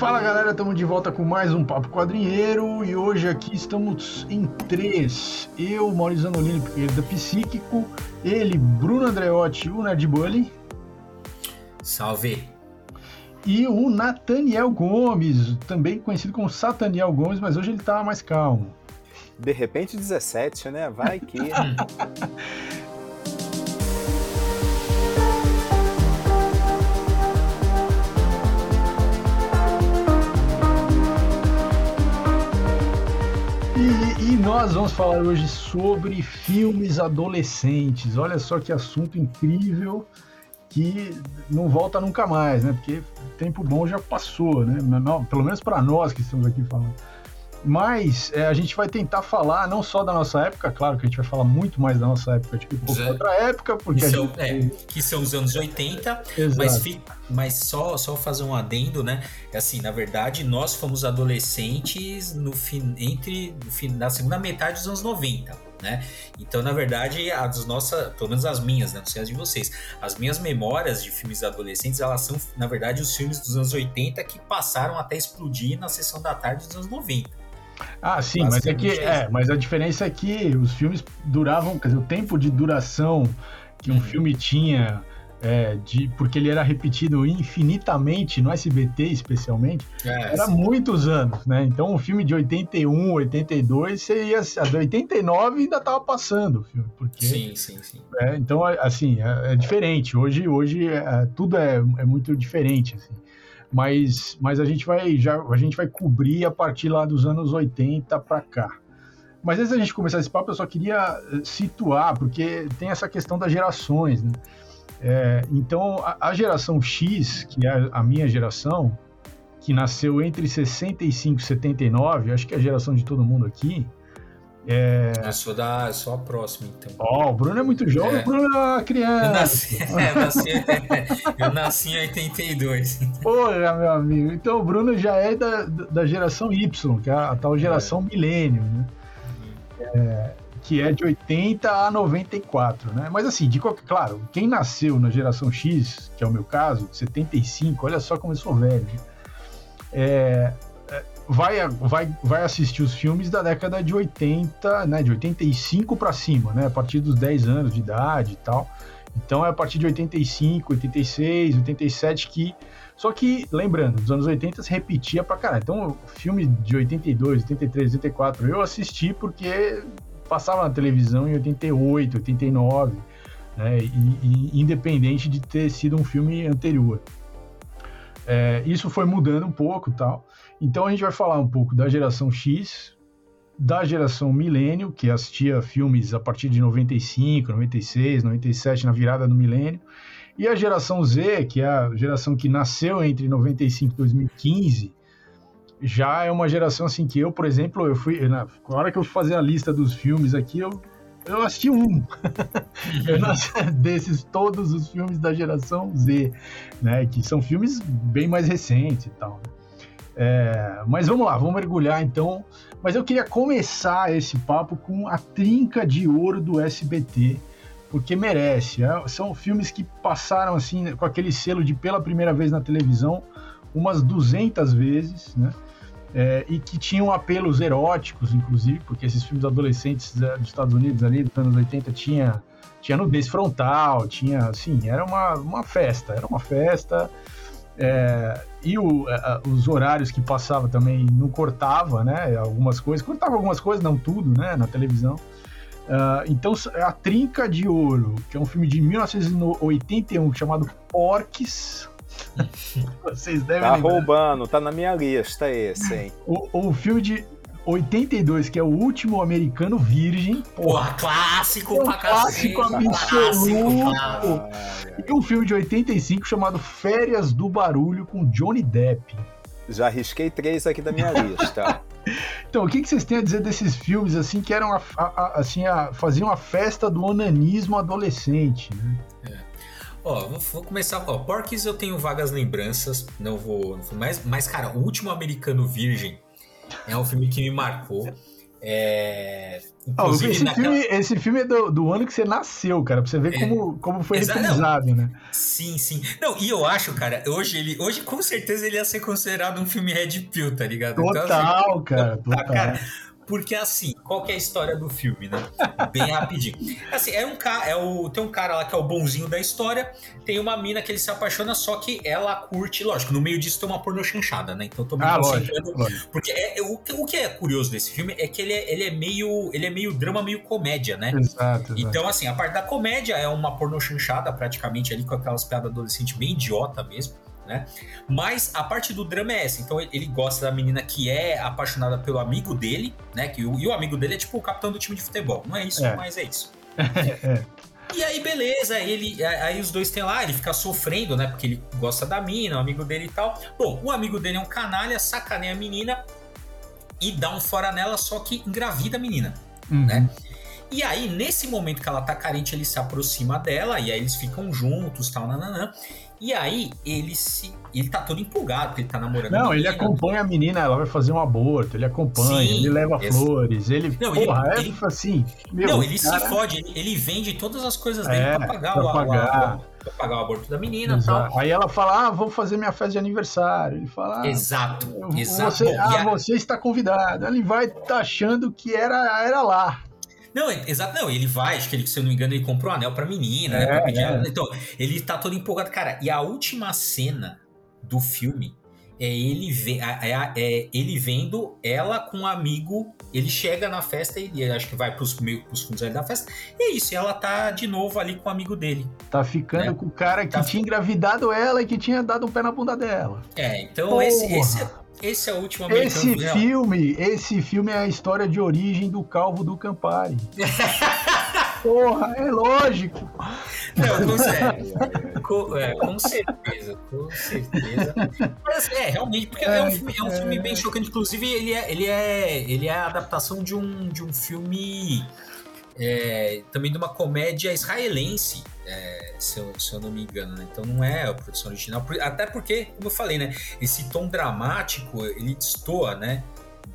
Fala galera, estamos de volta com mais um Papo Quadrinheiro e hoje aqui estamos em três. Eu, Maurício Zanolini, da Psíquico, ele, Bruno Andreotti, o Nerd Bully. Salve! E o Nathaniel Gomes, também conhecido como Sataniel Gomes, mas hoje ele tá mais calmo. De repente 17, né? Vai que. nós vamos falar hoje sobre filmes adolescentes. Olha só que assunto incrível que não volta nunca mais, né? Porque tempo bom já passou, né? Pelo menos para nós que estamos aqui falando. Mas é, a gente vai tentar falar não só da nossa época, claro que a gente vai falar muito mais da nossa época, tipo, pouco outra época, porque. Que são, gente... é, que são os anos 80, mas, mas só, só fazer um adendo, né? É assim, na verdade, nós fomos adolescentes no fim, entre no fim, na segunda metade dos anos 90 né? Então, na verdade, as nossas, pelo menos as minhas, né? Não sei as de vocês, as minhas memórias de filmes adolescentes, elas são, na verdade, os filmes dos anos 80 que passaram até explodir na sessão da tarde dos anos 90. Ah, sim, mas é que é, mas a diferença é que os filmes duravam, quer dizer, o tempo de duração que um uhum. filme tinha é, de, porque ele era repetido infinitamente no SBT, especialmente, é, era sim. muitos anos, né? Então, um filme de 81, 82, você ia, a de 89 ainda estava passando o filme. Porque, sim, sim, sim. É, então, assim, é, é, diferente. Hoje, hoje é, tudo é, é muito diferente, assim. Mas, mas a gente vai já a gente vai cobrir a partir lá dos anos 80 para cá. Mas antes da gente começar esse papo, eu só queria eh, situar, porque tem essa questão das gerações, né? É, então, a, a, geração X, que é a, minha geração, que nasceu entre 65 e 79, acho que é a geração de todo mundo aqui. É... Eu sou, da, sou a próxima, então. Ó, oh, o Bruno é muito jovem, é. o Bruno é uma criança. Eu nasci, é, eu nasci, eu nasci em 82. Porra, meu amigo. Então o Bruno já é da, da geração Y, que é a, tal geração é. milênio, né? É, que é de 80 a 94, né? Mas assim, de qualquer, claro, quem nasceu na geração X, que é o meu caso, 75, olha só como eu sou velho, é, é, vai, vai, vai assistir os filmes da década de 80, né? De 85 para cima, né? A partir dos 10 anos de idade e tal. Então é a partir de 85, 86, 87 que. Só que, lembrando, dos anos 80 se repetia pra caralho. Então, filme de 82, 83, 84, eu assisti porque passava na televisão em 88, 89, né, e, e, independente de ter sido um filme anterior. É, isso foi mudando um pouco tal. Então a gente vai falar um pouco da geração X, da geração milênio, que assistia filmes a partir de 95, 96, 97, na virada do milênio, e a geração Z, que é a geração que nasceu entre 95 e 2015, já é uma geração assim que eu, por exemplo, eu fui. Na, hora que eu fui fazer a lista dos filmes aqui, eu, eu assisti um. desses todos os filmes da geração Z, né? Que são filmes bem mais recentes e tal. Né. É, mas vamos lá, vamos mergulhar então. Mas eu queria começar esse papo com a trinca de ouro do SBT, porque merece. É, são filmes que passaram assim com aquele selo de pela primeira vez na televisão umas 200 vezes, né? é, e que tinham apelos eróticos, inclusive, porque esses filmes adolescentes é, dos Estados Unidos ali dos anos 80 tinha, tinha nudez frontal, tinha, assim, era uma, uma festa, era uma festa. É, e o, é, os horários que passava também não cortava, né? Algumas coisas, cortava algumas coisas, não tudo, né? Na televisão. Uh, então, a Trinca de Ouro, que é um filme de 1981 chamado Porques, Vocês devem Tá lembrar. roubando, tá na minha lista esse, hein? O, o filme de 82, que é o último americano virgem. Porra, clássico é um pra clássico absoluto. E um filme de 85 chamado Férias do Barulho com Johnny Depp. Já risquei três aqui da minha lista. então, o que, que vocês têm a dizer desses filmes assim que eram a, a, assim a, faziam a festa do onanismo adolescente, né? Ó, vou, vou, começar. Ó, Porques eu tenho vagas lembranças, não vou. Não mas, mas, cara, o último americano virgem é um filme que me marcou. É, oh, esse, naquela... filme, esse filme é do, do, ano que você nasceu, cara, pra você ver é, como, como foi reprisado, né? Sim, sim. Não, e eu acho, cara, hoje ele. Hoje, com certeza, ele ia ser considerado um filme Red Pill, tá ligado? Total, então, assim, cara, total. Cara, porque assim, qual que é a história do filme, né? Bem rapidinho. Assim, é um cara, é o tem um cara lá que é o bonzinho da história, tem uma mina que ele se apaixona, só que ela curte, lógico, no meio disso tem uma porno chanchada, né? Então eu tô me ah, concentrando. Lógico, porque é, é, o, o que é curioso desse filme é que ele é, ele é meio ele é meio drama, meio comédia, né? Exato, exato. Então, assim, a parte da comédia é uma porno chanchada, praticamente ali, com aquelas piadas adolescentes bem idiota mesmo né? Mas a parte do drama é essa. Então ele gosta da menina que é apaixonada pelo amigo dele, né? Que o, e o amigo dele é tipo o capitão do time de futebol. Não é isso, é. mas é isso. é. E aí, beleza, ele, aí os dois tem lá, ele fica sofrendo, né? Porque ele gosta da mina, o amigo dele e tal. Bom, o amigo dele é um canalha, sacaneia a menina e dá um fora nela, só que engravida a menina, uhum. né? E aí, nesse momento que ela tá carente, ele se aproxima dela, e aí eles ficam juntos, tal, nananã. E aí, ele se. Ele tá todo empolgado, porque ele tá namorando. Não, ele acompanha a menina, ela vai fazer um aborto, ele acompanha, Sim, ele leva esse... flores, ele. Não, porra, ele, é ele... assim. Meu, não, ele cara... se fode, ele, ele, vende todas as coisas dele é, pra pagar, pra o, pagar. O, pra pagar o aborto da menina e tal. Aí ela fala: Ah, vou fazer minha festa de aniversário. Ele fala: ah, Exato, exato. Você, ah, você está convidado. Ele vai tá achando que era, era lá. Não, exato, não, ele vai, acho que ele, se eu não me engano, ele comprou um anel pra menina, é, né? Pra pedir é. Então, ele tá todo empolgado. Cara, e a última cena do filme é ele, ve é, é ele vendo ela com um amigo. Ele chega na festa e acho que vai pros, meio, pros fundos da festa. E é isso, ela tá de novo ali com o amigo dele. Tá ficando né? com o cara que tá tinha engravidado ela e que tinha dado um pé na bunda dela. É, então esse, esse, é esse é o último Esse filme, esse filme é a história de origem do Calvo do Campari. Porra, é lógico. Não, com, sério, com, é, com certeza, com certeza. Mas é, realmente, porque é, é um, filme, é um filme bem chocante. Inclusive, ele é, ele é, ele é a adaptação de um, de um filme é, também de uma comédia israelense, é, se, eu, se, eu, não me engano, né? Então não é a produção original, até porque, como eu falei, né? Esse tom dramático, ele destoa, né?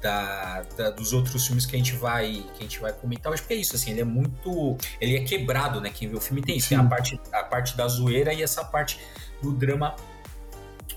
Da, da, dos outros filmes que a gente vai que a gente vai comentar hoje, porque é isso, assim, ele é muito. Ele é quebrado, né? Quem vê o filme tem isso. Tem a parte, a parte da zoeira e essa parte do drama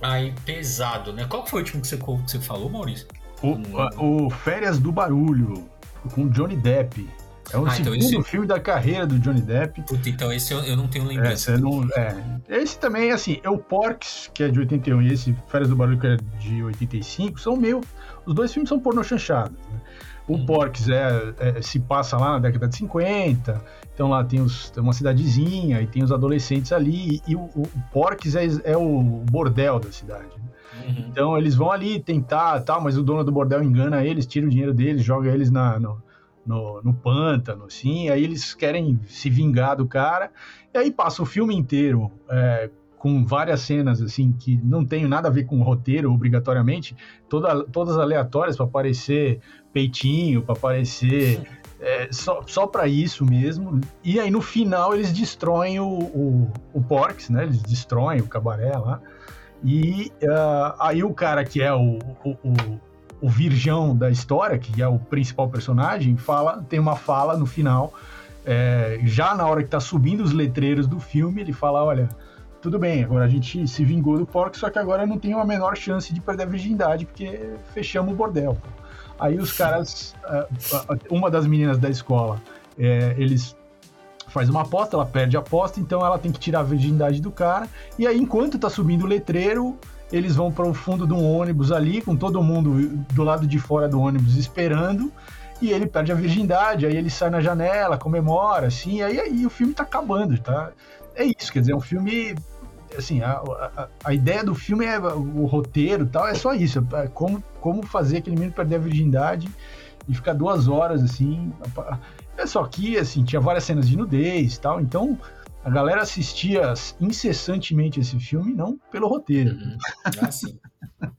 aí pesado, né? Qual foi o último que você, que você falou, Maurício? O, o Férias do Barulho, com Johnny Depp. É o ah, então segundo então esse... filme da carreira do Johnny Depp. Puta, então esse eu, eu não tenho lembrança. É, não, é. Esse também, assim, é o Porks, que é de 81, e esse Férias do Barulho, que é de 85, são meio... Os dois filmes são pornô chanchados, né? O hum. Porks é, é, se passa lá na década de 50, então lá tem, os, tem uma cidadezinha e tem os adolescentes ali, e o, o Porks é, é o bordel da cidade. Né? Uhum. Então eles vão ali tentar, tal, mas o dono do bordel engana eles, tira o dinheiro deles, joga eles na, no, no, no pântano, assim, aí eles querem se vingar do cara, e aí passa o filme inteiro é, com várias cenas, assim, que não tem nada a ver com o roteiro, obrigatoriamente, toda, todas aleatórias para aparecer peitinho, para aparecer... É, só, só para isso mesmo. E aí no final eles destroem o, o, o Porks, né? Eles destroem o cabaré lá. E uh, aí o cara que é o, o, o virgão da história, que é o principal personagem, fala, tem uma fala no final, é, já na hora que tá subindo os letreiros do filme, ele fala, olha, tudo bem, agora a gente se vingou do porco, só que agora não tem a menor chance de perder a virgindade, porque fechamos o bordel. Aí os caras, uma das meninas da escola, é, eles faz uma aposta, ela perde a aposta, então ela tem que tirar a virgindade do cara, e aí enquanto tá subindo o letreiro, eles vão para o fundo de um ônibus ali, com todo mundo do lado de fora do ônibus esperando, e ele perde a virgindade, aí ele sai na janela, comemora, assim, aí, aí o filme tá acabando, tá? É isso, quer dizer, é um filme assim, a, a, a, ideia do filme é o roteiro tal, é só isso, é como, como fazer aquele menino perder a virgindade e ficar duas horas assim. É só que assim, tinha várias cenas de nudez tal, então a galera assistia incessantemente esse filme, não pelo roteiro. Uhum. Ah, sim.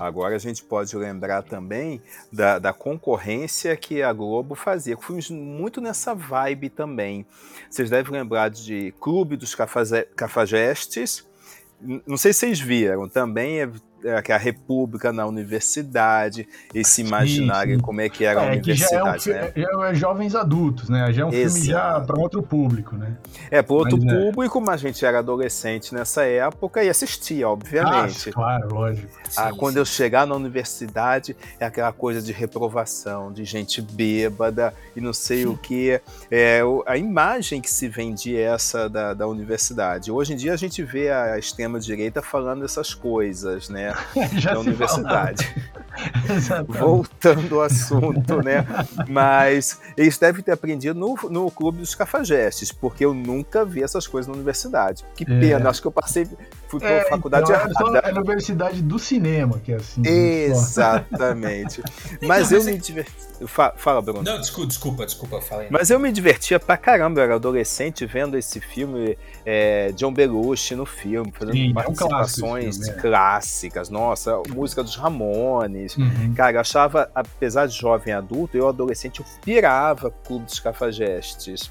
Agora a gente pode lembrar também da, da, concorrência que a Globo fazia, filmes muito nessa vibe também. Vocês devem lembrar de Clube dos Cafajestes. Não sei se vocês viram, também é, que é a República na universidade, esse imaginário sim, sim. como é que era é, a universidade. já, é um, né? já é jovens adultos, né? Já é um Exato. filme já para outro público, né? É, para outro mas, é. público, mas a gente era adolescente nessa época e assistia, obviamente. Ah, claro, lógico. Ah, sim, quando eu chegar na universidade, é aquela coisa de reprovação, de gente bêbada e não sei o que. É, a imagem que se vende é essa da, da universidade. Hoje em dia a gente vê a extrema-direita falando essas coisas, né? Da universidade. Voltando ao assunto, né? Mas eles devem ter aprendido no, no Clube dos Cafajestes, porque eu nunca vi essas coisas na universidade. Que é. pena, acho que eu passei, fui para é, faculdade então, errada. É a universidade do cinema, que é assim. Exatamente. Mas eu me diverti. Fala, Bruno. Não, desculpa, desculpa, desculpa, falei. Mas eu me divertia pra caramba, eu era adolescente vendo esse filme, é, John Belushi no filme, fazendo Sim, participações é um filme, é. clássicas. Nossa, música dos Ramones. Uhum. Cara, eu achava, apesar de jovem adulto, eu adolescente, eu pirava Clube dos Cafajestes.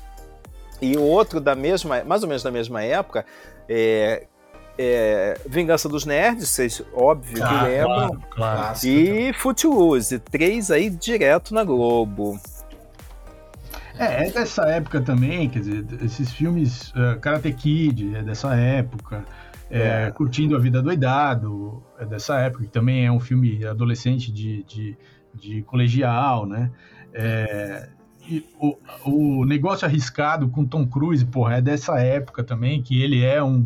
E o outro da mesma, mais ou menos da mesma época, é, é, Vingança dos Nerds, vocês óbvio ah, que lembram. Claro, claro. E Footloose, três aí direto na Globo. É, é dessa época também, quer dizer, esses filmes uh, Karate Kid é dessa época, é, é. Curtindo a Vida Doidado é dessa época, que também é um filme adolescente de, de, de colegial, né? É, o, o Negócio Arriscado com Tom Cruise, porra, é dessa época também, que ele é um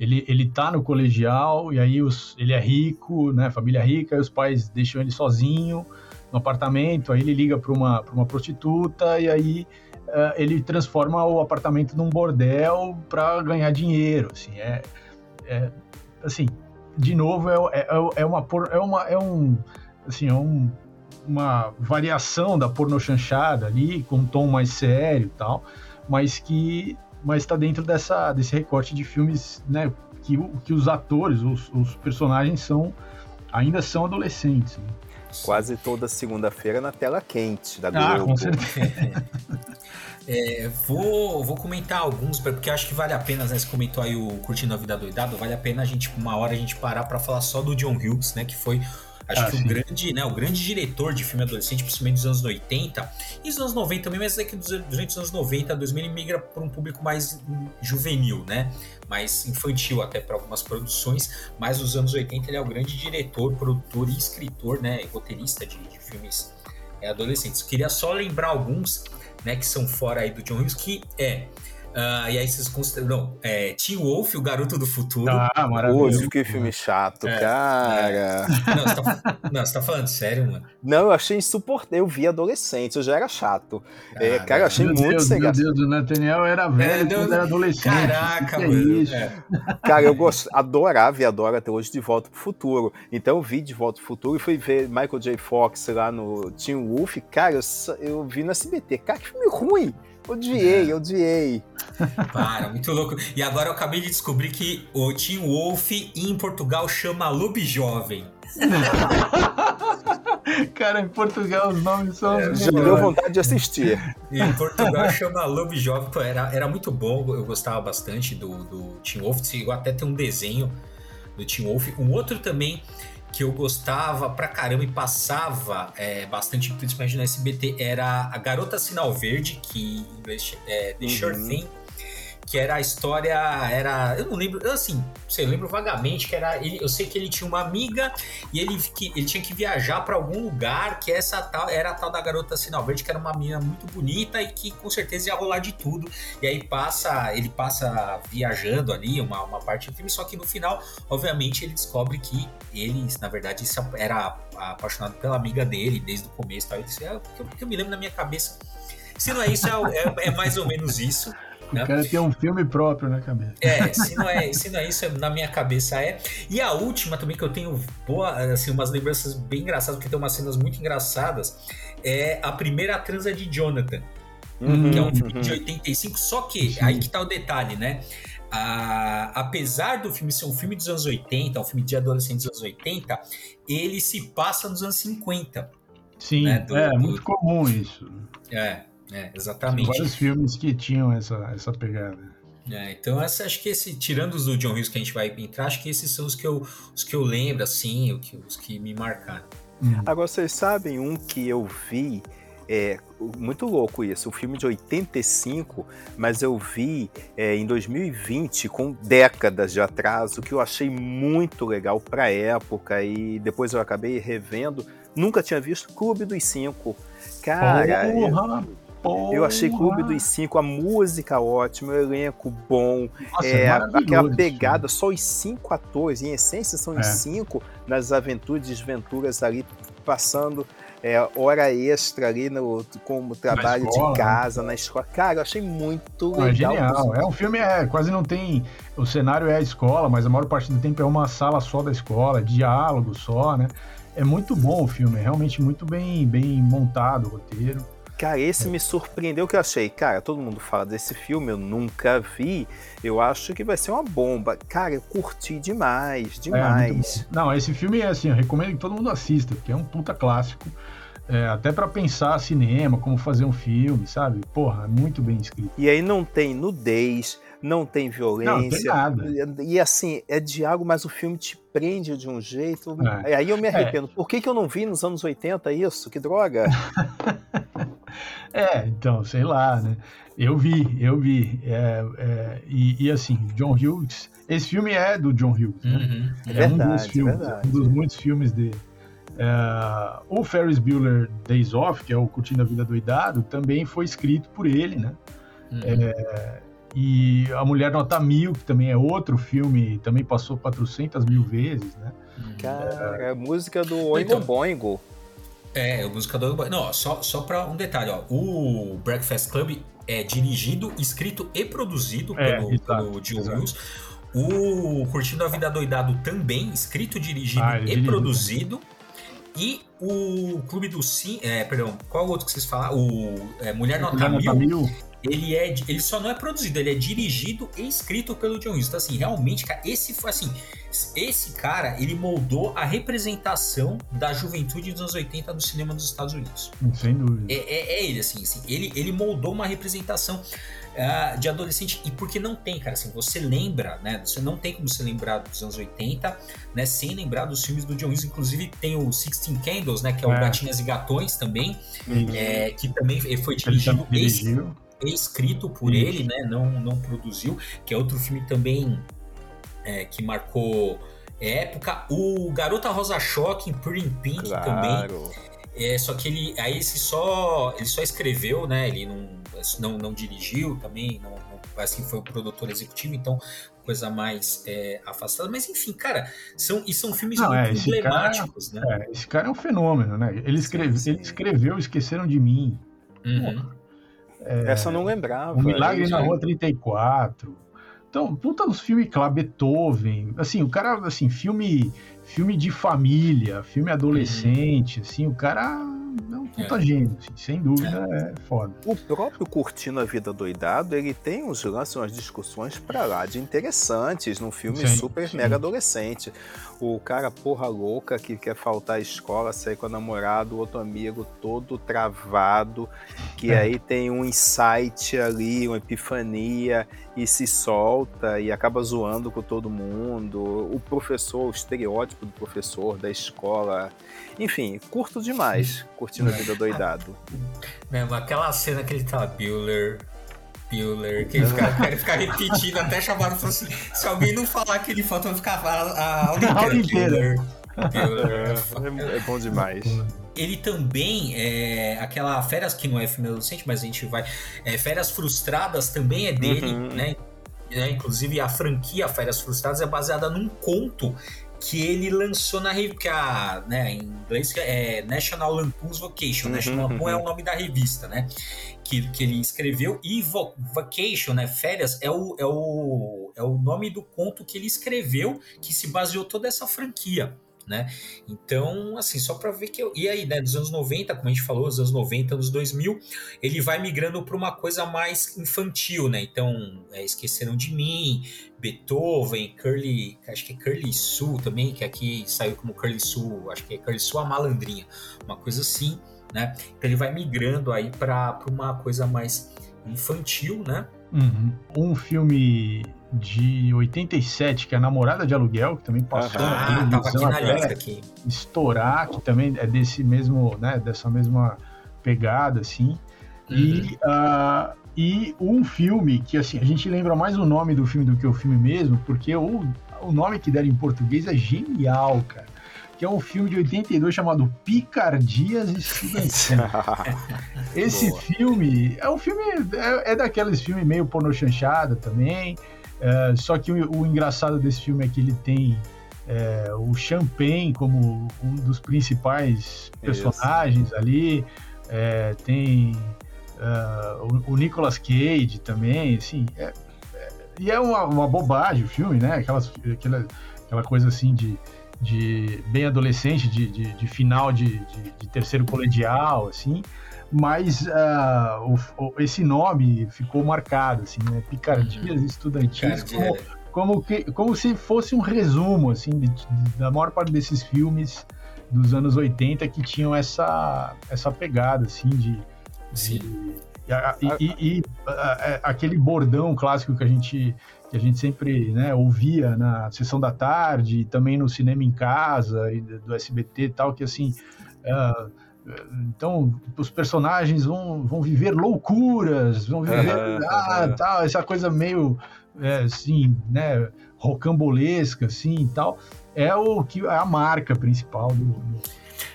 ele, ele tá no colegial e aí os, ele é rico, né, família rica, e os pais deixam ele sozinho no apartamento, aí ele liga para uma, uma prostituta e aí uh, ele transforma o apartamento num bordel para ganhar dinheiro, assim, é, é, assim, de novo, é, é, é, uma, é, uma, é um, assim, é um, uma variação da porno chanchada ali, com um tom mais sério e tal, mas que mas está dentro dessa, desse recorte de filmes, né, que, que os atores, os, os personagens são ainda são adolescentes. Né? Quase toda segunda-feira na tela quente da ah, Globo. Ah, com certeza. É, vou, vou comentar alguns, porque acho que vale a pena, né? Você comentou aí o Curtindo a Vida Doidado, vale a pena a gente, uma hora a gente parar para falar só do John Hughes, né? Que foi Acho ah, que o grande, né, o grande diretor de filme adolescente, principalmente dos anos 80 e dos anos 90 também, mas é que durante os anos 90, 2000 ele migra para um público mais juvenil, né? Mais infantil até para algumas produções, mas nos anos 80 ele é o grande diretor, produtor e escritor, né, e roteirista de, de filmes é, adolescentes. Queria só lembrar alguns, né, que são fora aí do John Hughes, que é Uh, e aí vocês consideram. Não, é, Teen Wolf, o Garoto do Futuro. Ah, maravilhoso. que filme chato, é, cara. É. Não, você tá, não, você tá falando sério, mano? Não, eu achei insuportável. Eu vi adolescente, eu já era chato. Ah, é, cara, eu achei meu muito Deus, sem Meu Deus, o Nathaniel era velho é, quando era adolescente. Caraca, que é mano. É? Cara, eu gost... adorava e adoro até hoje De Volta pro Futuro. Então eu vi De Volta pro Futuro e fui ver Michael J. Fox lá no Teen Wolf. Cara, eu, eu vi no SBT. Cara, que filme ruim. Odiei, é. odiei. Para, muito louco. E agora eu acabei de descobrir que o Team Wolf em Portugal chama Lube Jovem. Cara, em Portugal os nomes são. É, já deu vontade de assistir. Em Portugal chama Lube Jovem. Pô, era, era muito bom, eu gostava bastante do, do Team Wolf. Chegou até ter um desenho do Team Wolf. Um outro também que eu gostava pra caramba e passava é, bastante, principalmente no SBT, era A Garota Sinal Verde, que em inglês é The uhum. Sure Thing que era a história, era, eu não lembro, assim, sei, eu lembro vagamente que era, ele, eu sei que ele tinha uma amiga e ele, que, ele tinha que viajar para algum lugar que essa tal, era a tal da garota sinal verde, que era uma menina muito bonita e que com certeza ia rolar de tudo. E aí passa, ele passa viajando ali, uma, uma parte do filme, só que no final, obviamente, ele descobre que ele, na verdade, era apaixonado pela amiga dele desde o começo. Tal. Eu disse, é, que eu, eu me lembro na minha cabeça. Se não é isso, é, é, é mais ou menos isso. Né? O cara tem um filme próprio na cabeça. É, se não é, se não é isso, na minha cabeça é. E a última também que eu tenho boa, assim, umas lembranças bem engraçadas, porque tem umas cenas muito engraçadas, é a primeira transa de Jonathan. Uhum, que é um filme uhum. de 85, só que Sim. aí que tá o detalhe, né? Ah, apesar do filme ser um filme dos anos 80, um filme de adolescentes dos anos 80, ele se passa nos anos 50. Sim, né? do, é do, muito comum isso. É, é, exatamente. Tem vários filmes que tinham essa, essa pegada. É, então essa, acho que esse, tirando os do John Hughes que a gente vai entrar, acho que esses são os que eu, os que eu lembro, assim, os que, os que me marcaram. Uhum. Agora, vocês sabem um que eu vi, é muito louco isso, o um filme de 85, mas eu vi é, em 2020, com décadas de atraso, que eu achei muito legal para época e depois eu acabei revendo. Nunca tinha visto Clube dos Cinco. Cara, Porra, Porra. Eu achei Clube dos Cinco, a música ótima, o elenco bom, Nossa, é, é aquela pegada, só os cinco atores, em essência são os é. cinco nas aventuras e desventuras ali, passando é, hora extra ali no, como trabalho escola, de né? casa, né? na escola. Cara, eu achei muito legal. É genial. É um filme, é, quase não tem. O cenário é a escola, mas a maior parte do tempo é uma sala só da escola, diálogo só, né? É muito bom o filme, é realmente muito bem, bem montado o roteiro. Cara, esse me surpreendeu que eu achei, cara, todo mundo fala desse filme, eu nunca vi, eu acho que vai ser uma bomba. Cara, eu curti demais, é, demais. É, Não, esse filme é assim, eu recomendo que todo mundo assista, porque é um puta clássico. É, até para pensar cinema, como fazer um filme, sabe? Porra, é muito bem escrito. E aí não tem nudez, não tem violência. Não, tem nada. E assim, é diálogo, mas o filme te prende de um jeito. É. Aí eu me arrependo. É. Por que, que eu não vi nos anos 80 isso? Que droga! É, então, sei lá, né? Eu vi, eu vi. É, é, e, e, assim, John Hughes. Esse filme é do John Hughes, né? Uhum, é, verdade, um dos filmes, é um dos muitos filmes dele. É, o Ferris Bueller Days Off, que é o Curtindo a Vida Doidado, também foi escrito por ele, né? Uhum. É, e A Mulher Nota Mil, que também é outro filme, também passou 400 mil vezes, né? Cara, é a música do Oingo então, Boingo. É, o buscador. Não, só, só para um detalhe, ó. O Breakfast Club é dirigido, escrito e produzido é, pelo, pelo Jill Wills. O Curtindo a Vida Doidado também, escrito, dirigido ah, e produzido. E o Clube do Sim. É, perdão, qual o outro que vocês falaram? O é, Mulher Nota Mil ele é ele só não é produzido, ele é dirigido e escrito pelo John Hughes. Então, assim, realmente, cara, esse foi assim, esse cara, ele moldou a representação da juventude dos anos 80 no cinema dos Estados Unidos. Sem dúvida. É, é, é ele, assim, assim, ele, ele moldou uma representação uh, de adolescente, e porque não tem, cara, assim, você lembra, né, você não tem como se lembrar dos anos 80, né, sem lembrar dos filmes do John Hughes, inclusive tem o Sixteen Candles, né, que é o é. Gatinhas e Gatões também, é, que também foi dirigido... Ele dirigiu escrito por ele, né? Não, não produziu, que é outro filme também é, que marcou época. O Garota Rosa Choque em Pretty Pink claro. também. É, só que ele aí esse só ele só escreveu, né? Ele não, não, não dirigiu também, não, não assim foi o produtor executivo, então coisa mais é, afastada. Mas enfim, cara, são e são filmes não, muito é, emblemáticos, cara, né? É, esse cara é um fenômeno, né? Ele, escreve, sim, sim. ele escreveu Esqueceram de Mim. Uhum. É, Essa eu não lembrava. O Milagre na Rua 34. Então, puta nos filmes lá, Beethoven. Assim, o cara, assim, filme, filme de família, filme adolescente, uhum. assim, o cara puta é. gênio, assim, sem dúvida é. é foda. O próprio Curtindo a Vida Doidado, ele tem uns lances, umas discussões pra lá de interessantes num filme sim, super sim. mega adolescente. O cara porra louca que quer faltar à escola, sair com o namorado, o outro amigo todo travado, que é. aí tem um insight ali, uma epifania e se solta e acaba zoando com todo mundo. O professor, o estereótipo do professor da escola. Enfim, curto demais, curtindo a vida doidado. Mesmo, aquela cena que ele tá, Bueller, Bueller, que ele fica, ele fica repetindo até chamar assim, se alguém não falar que ele falta, vai ficar a, aula inteira. É, é, bom demais. Ele também é aquela Férias que não é filme adolescente, mas a gente vai. É, Férias Frustradas também é dele, uhum. né? É, inclusive a franquia Férias Frustradas é baseada num conto que ele lançou na revista, né, em inglês é National Lampoon's Vacation, uhum, National Lampoon é uhum. o nome da revista, né, que, que ele escreveu, e Vacation, né, férias, é o, é, o, é o nome do conto que ele escreveu, que se baseou toda essa franquia né? Então, assim, só para ver que eu. E aí, né, dos anos 90, como a gente falou, dos anos 90, anos 2000, ele vai migrando para uma coisa mais infantil, né? Então, é, Esqueceram de Mim, Beethoven, Curly. Acho que é Curly Sue também, que aqui saiu como Curly Sue, acho que é Curly Sue a Malandrinha, uma coisa assim, né? Então, ele vai migrando aí para uma coisa mais infantil, né? Uhum. Um filme de 87, que é a Namorada de Aluguel, que também passou ah, na televisão até aqui. estourar, que também é desse mesmo, né, dessa mesma pegada, assim. Uhum. E, uh, e um filme que, assim, a gente lembra mais o nome do filme do que o filme mesmo, porque o, o nome que deram em português é genial, cara que é um filme de 82 chamado Picardias Estudantis. Esse Boa. filme é um filme, é, é daqueles filmes meio porno chanchada também, é, só que o, o, engraçado desse filme é que ele tem é, o Champagne como um dos principais personagens Isso. ali, é, tem uh, o, o, Nicolas Cage também, assim, é, é, e é uma, uma, bobagem o filme, né? Aquelas, aquela, aquela coisa assim de de bem adolescente, de, de, de final de, de, de, terceiro colegial, assim, mas uh, o, o, esse nome ficou marcado, assim, né? Picardias uhum. Estudantis, como, como, que, como se fosse um resumo, assim, de, da maior parte desses filmes dos anos 80 que tinham essa, essa pegada, assim, de... Sim. E, e, e, aquele bordão clássico que a gente que a gente sempre né, ouvia na sessão da tarde, também no cinema em casa do SBT e tal, que assim. Uh, então, os personagens vão, vão viver loucuras, vão viver uhum, ah, uhum. tal, essa coisa meio é, assim, né, rocambolesca, assim e tal, é o que é a marca principal do. do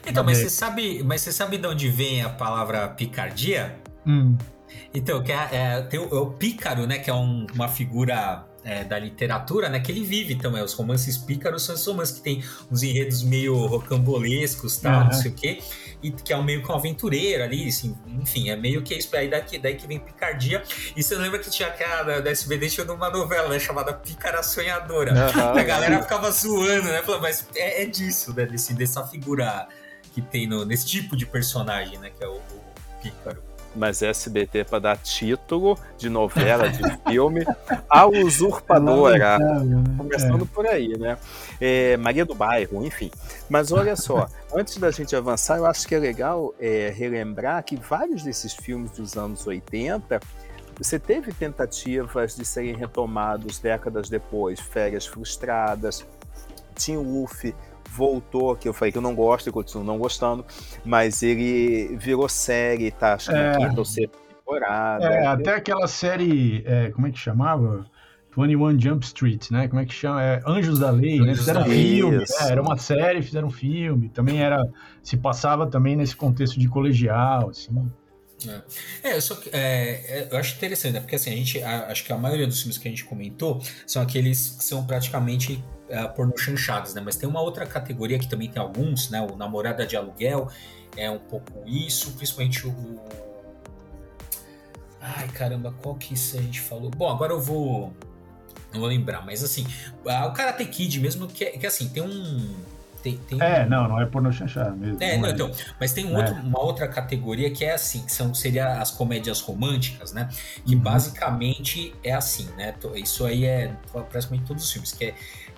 então, mas você sabe, mas você sabe de onde vem a palavra picardia? Hum. Então, que é, é, tem o, é o pícaro, né? Que é um, uma figura é, da literatura, né? Que ele vive também. Os romances pícaros são os romances que tem uns enredos meio rocambolescos, tal, uhum. não sei o quê. E que é um meio que um aventureiro ali, assim, enfim, é meio que isso. Aí daqui, daí que vem picardia. E você lembra que tinha aquela da SBD, tinha uma novela, né? Chamada Pícara Sonhadora. Uhum. A galera ficava zoando, né? Falando, mas é, é disso, né? Desse, dessa figura que tem no, nesse tipo de personagem, né? Que é o, o pícaro mas SBT para dar título de novela, de filme, A Usurpadora. Né? Começando é. por aí, né? É, Maria do Bairro, enfim. Mas olha só, antes da gente avançar, eu acho que é legal é, relembrar que vários desses filmes dos anos 80 você teve tentativas de serem retomados décadas depois, Férias Frustradas, Tim Wolf voltou, que eu falei que eu não gosto e continuo não gostando, mas ele virou série, tá? Acho que é. quinta ou sexta temporada. É, até aquela série, é, como é que chamava? 21 Jump Street, né? Como é que chama? É, Anjos da Lei, né? Fizeram um filme, é, era uma série, fizeram um filme. Também era, se passava também nesse contexto de colegial, assim. É, é eu, só, é, é, eu acho interessante, né? Porque assim, a gente, a, acho que a maioria dos filmes que a gente comentou são aqueles que são praticamente uh, porno chanchados, né? Mas tem uma outra categoria que também tem alguns, né? O Namorada de Aluguel é um pouco isso, principalmente o. Ai, caramba, qual que isso a gente falou? Bom, agora eu vou. Não vou lembrar, mas assim, o Karate Kid mesmo, que, que assim, tem um tem, tem é, um... não, não é porno chanchado mesmo. É, não, é. então, mas tem um é. outro, uma outra categoria que é assim, que são, seria as comédias românticas, né? Que uhum. basicamente é assim, né? Isso aí é praticamente todos os filmes, que é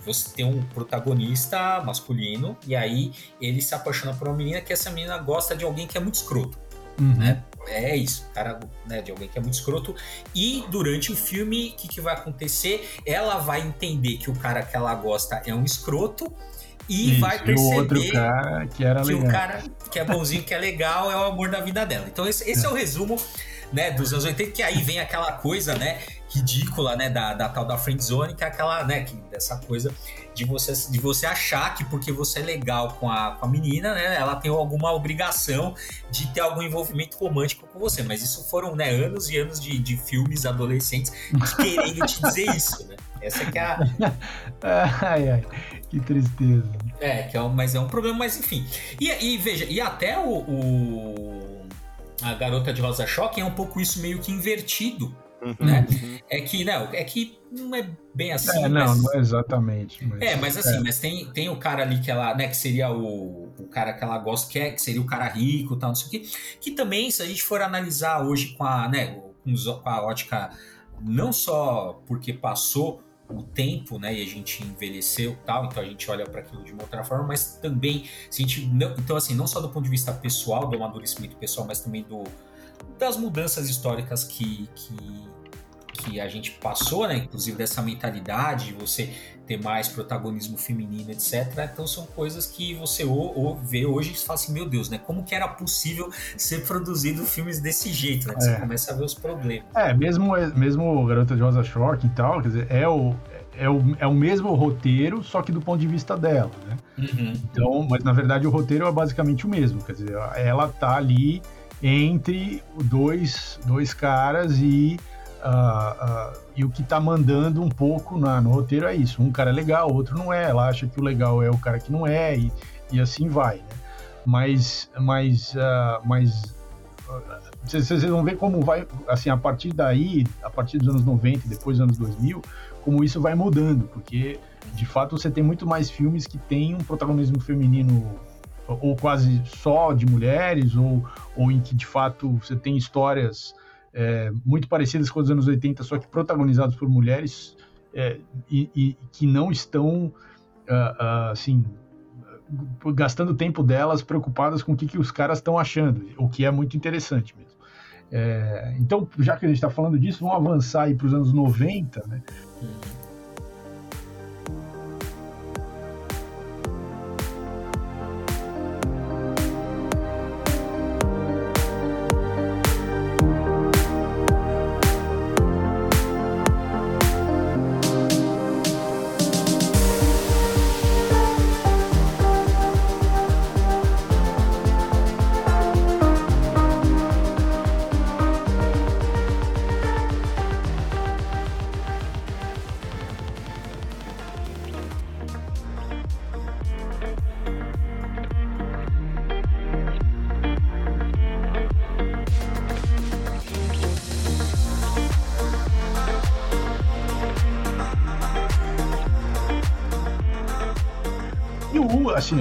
você tem um protagonista masculino e aí ele se apaixona por uma menina que essa menina gosta de alguém que é muito escroto, uhum. né? É isso, cara, né, de alguém que é muito escroto. E durante o filme, o que, que vai acontecer? Ela vai entender que o cara que ela gosta é um escroto e Isso, vai perceber o outro cara que, era que legal. o cara que é bonzinho, que é legal, é o amor da vida dela. Então esse, esse é. é o resumo né, dos anos 80, que aí vem aquela coisa, né, ridícula, né, da, da tal da friend zone, que é aquela, né, que, dessa coisa de você, de você achar que porque você é legal com a, com a menina, né, ela tem alguma obrigação de ter algum envolvimento romântico com você. Mas isso foram, né, anos e anos de, de filmes adolescentes querendo te dizer isso, né. Essa que é a... ai, ai, que tristeza. É, que é um, mas é um problema, mas enfim. E, e veja, e até o, o, a garota de Rosa Choque é um pouco isso meio que invertido. Uhum, né? Uhum. É que não, é que não é bem assim. É, não, mas... não é exatamente. Mas... É, mas assim, é. mas tem, tem o cara ali que ela, né, que seria o, o cara que ela gosta, que, é, que seria o cara rico, tal, não sei o quê. Que também, se a gente for analisar hoje com a, né, com a ótica não só porque passou o tempo, né, e a gente envelheceu tal, então a gente olha para aquilo de uma outra forma, mas também, se a gente não, então assim, não só do ponto de vista pessoal, do amadurecimento pessoal, mas também do das mudanças históricas que, que, que a gente passou, né? Inclusive dessa mentalidade de você ter mais protagonismo feminino, etc. Então são coisas que você ou, ou vê hoje e fala assim, meu Deus, né? Como que era possível ser produzido filmes desse jeito, né? Que é. você começa a ver os problemas. É, mesmo, mesmo Garota de Rosa Short e tal, quer dizer, é o, é o, é o mesmo roteiro, só que do ponto de vista dela, né? Uhum. Então, mas na verdade o roteiro é basicamente o mesmo, quer dizer, ela tá ali entre dois, dois caras e, uh, uh, e o que tá mandando um pouco na, no roteiro é isso. Um cara é legal, outro não é. Ela acha que o legal é o cara que não é e, e assim vai. Né? Mas, mas, uh, mas vocês vão ver como vai, assim, a partir daí, a partir dos anos 90 e depois dos anos 2000, como isso vai mudando, porque de fato você tem muito mais filmes que têm um protagonismo feminino ou quase só de mulheres, ou, ou em que de fato você tem histórias é, muito parecidas com os anos 80, só que protagonizadas por mulheres é, e, e, que não estão, uh, uh, assim, gastando tempo delas preocupadas com o que, que os caras estão achando, o que é muito interessante mesmo. É, então, já que a gente está falando disso, vamos avançar para os anos 90, né?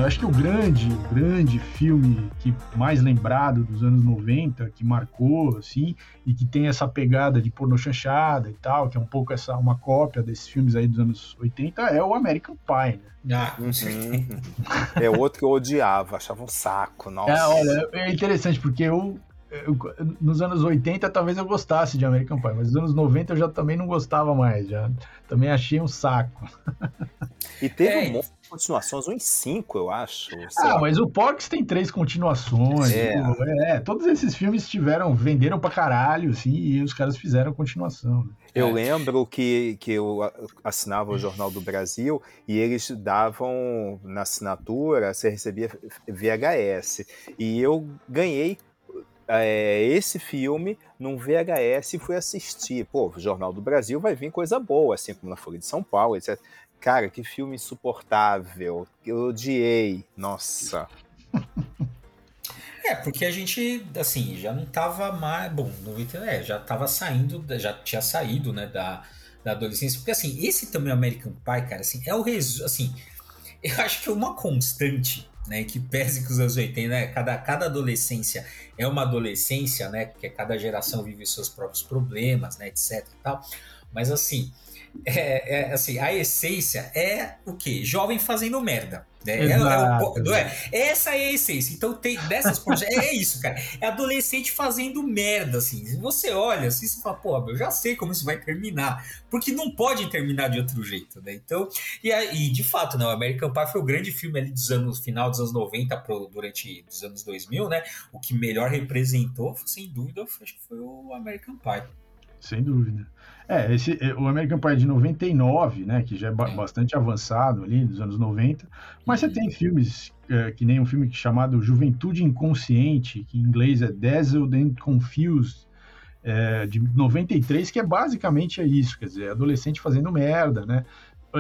Acho que o grande, grande filme que mais lembrado dos anos 90, que marcou, assim, e que tem essa pegada de porno chanchada e tal, que é um pouco essa uma cópia desses filmes aí dos anos 80, é o American Pie, né? Ah, com certeza. é outro que eu odiava, achava um saco, nossa. É, olha, é interessante, porque eu, eu, nos anos 80 talvez eu gostasse de American Pie, mas nos anos 90 eu já também não gostava mais, já também achei um saco. E teve é, um monte continuações, um em cinco, eu acho. Ah, lá. mas o Porks tem três continuações. É. Tipo, é. todos esses filmes tiveram, venderam pra caralho, assim, e os caras fizeram continuação. Né? Eu é. lembro que, que eu assinava o Jornal do Brasil e eles davam na assinatura, você recebia VHS. E eu ganhei é, esse filme num VHS e fui assistir. Pô, o Jornal do Brasil vai vir coisa boa, assim como na Folha de São Paulo, etc. Cara, que filme insuportável. Eu odiei. Nossa. É, porque a gente, assim, já não tava mais. Bom, no é, já tava saindo, já tinha saído, né, da, da adolescência. Porque, assim, esse também American Pie, cara, assim, é o resumo. Assim, eu acho que é uma constante, né, que pese que os anos 80, né, cada, cada adolescência é uma adolescência, né, porque cada geração vive seus próprios problemas, né, etc e tal. Mas, assim, é, é, assim, a essência é o quê? Jovem fazendo merda. Né? É, é, não é? Essa é a essência. Então tem dessas é isso, cara. É adolescente fazendo merda, assim. Você olha assim, você fala, pô, eu já sei como isso vai terminar. Porque não pode terminar de outro jeito, né? Então, e, e de fato, né, o American Pie foi o grande filme ali dos anos, final dos anos 90 pro, durante os anos 2000, né? O que melhor representou, sem dúvida, acho que foi o American Pie. Sem dúvida. É, esse, é, o American Pie de 99, né, que já é ba bastante avançado ali, dos anos 90, mas você tem filmes, é, que nem um filme chamado Juventude Inconsciente, que em inglês é Dazzled and Confused, é, de 93, que é basicamente é isso, quer dizer, adolescente fazendo merda, né?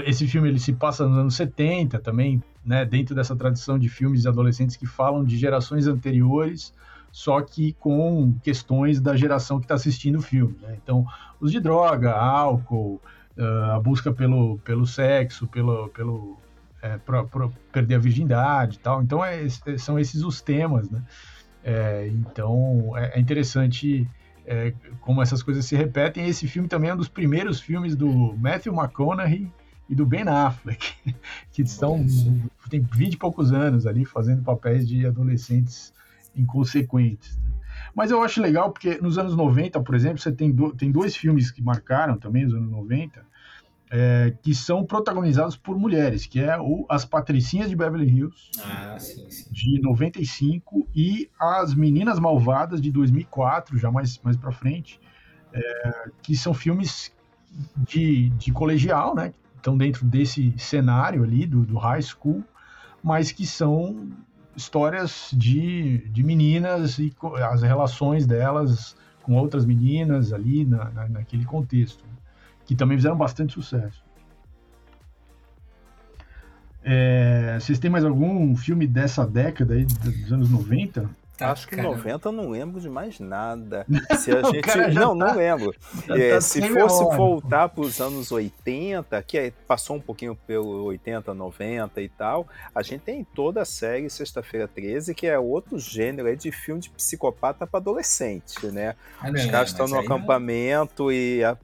Esse filme ele se passa nos anos 70 também, né, dentro dessa tradição de filmes de adolescentes que falam de gerações anteriores, só que com questões da geração que está assistindo o filme. Né? Então, uso de droga, álcool, uh, a busca pelo, pelo sexo, pelo, pelo é, pra, pra perder a virgindade e tal. Então, é, são esses os temas, né? É, então, é, é interessante é, como essas coisas se repetem. Esse filme também é um dos primeiros filmes do Matthew McConaughey e do Ben Affleck, que estão tem 20 e poucos anos ali fazendo papéis de adolescentes inconsequentes. Né? Mas eu acho legal porque nos anos 90, por exemplo, você tem, do, tem dois filmes que marcaram também os anos 90, é, que são protagonizados por mulheres, que é o As Patricinhas de Beverly Hills, ah, sim, sim. de 95, e As Meninas Malvadas, de 2004, já mais, mais para frente, é, que são filmes de, de colegial, né? Estão dentro desse cenário ali do, do high school, mas que são histórias de, de meninas e as relações delas com outras meninas ali na, na, naquele contexto que também fizeram bastante sucesso. É, vocês têm mais algum filme dessa década aí, dos anos 90? Tá, Acho que cara. 90 eu não lembro de mais nada. Se a gente... não, tá... não lembro. É, tá se fosse hora. voltar para os anos 80, que é, passou um pouquinho pelo 80, 90 e tal, a gente tem toda a série Sexta-feira 13, que é outro gênero de filme de psicopata para adolescente, né? Ah, Os caras estão no acampamento não... e a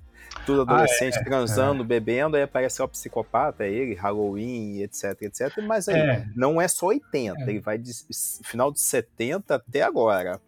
tudo adolescente ah, é, transando, é. bebendo, aí aparece o psicopata, ele, Halloween, etc, etc. Mas aí é. não é só 80, é. ele vai de final de 70 até agora.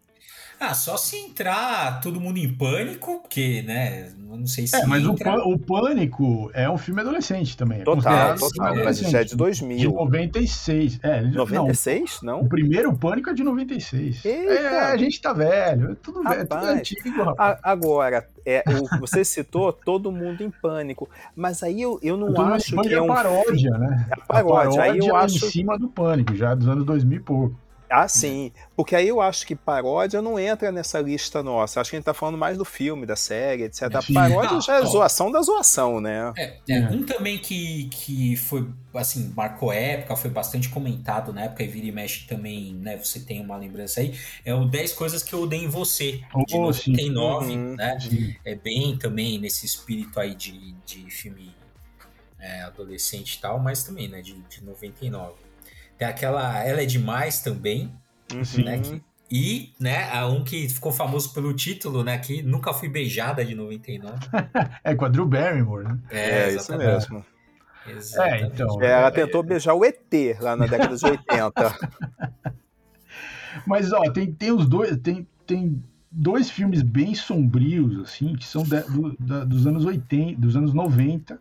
Ah, só se entrar todo mundo em pânico, porque, né? Não sei se. É, mas entra... o, o Pânico é um filme adolescente também. É total, total. Mas já é de 2000. De 96. É, 96? Não. não? O primeiro Pânico é de 96. Eita. É, a gente tá velho. É tudo, velho, é tudo antigo, rapaz. Agora, é, o, você citou Todo Mundo em Pânico. Mas aí eu, eu não acho que é, é um. paródia, né? É paródia. paródia aí eu acho... em cima do Pânico, já dos anos 2000 e pouco. Ah, sim. Porque aí eu acho que paródia não entra nessa lista nossa. Acho que a gente tá falando mais do filme, da série, etc. A paródia já é zoação da zoação, né? É, é, um também que, que foi, assim, marcou época, foi bastante comentado na época, e vira e mexe também, né? Você tem uma lembrança aí. É o 10 Coisas que Eu Odeio em Você, de oh, 99, sim. né? Sim. É bem também nesse espírito aí de, de filme é, adolescente e tal, mas também, né? De, de 99. Tem aquela Ela é Demais também, uhum. né? Que, e, né, a um que ficou famoso pelo título, né? Que Nunca Fui Beijada, de 99. é com a Drew Barrymore, né? É, é isso mesmo. É, então. É, ela tentou beijar o ET lá na década de 80. Mas, ó, tem, tem os dois. Tem, tem dois filmes bem sombrios, assim, que são de, do, da, dos anos 80, dos anos 90,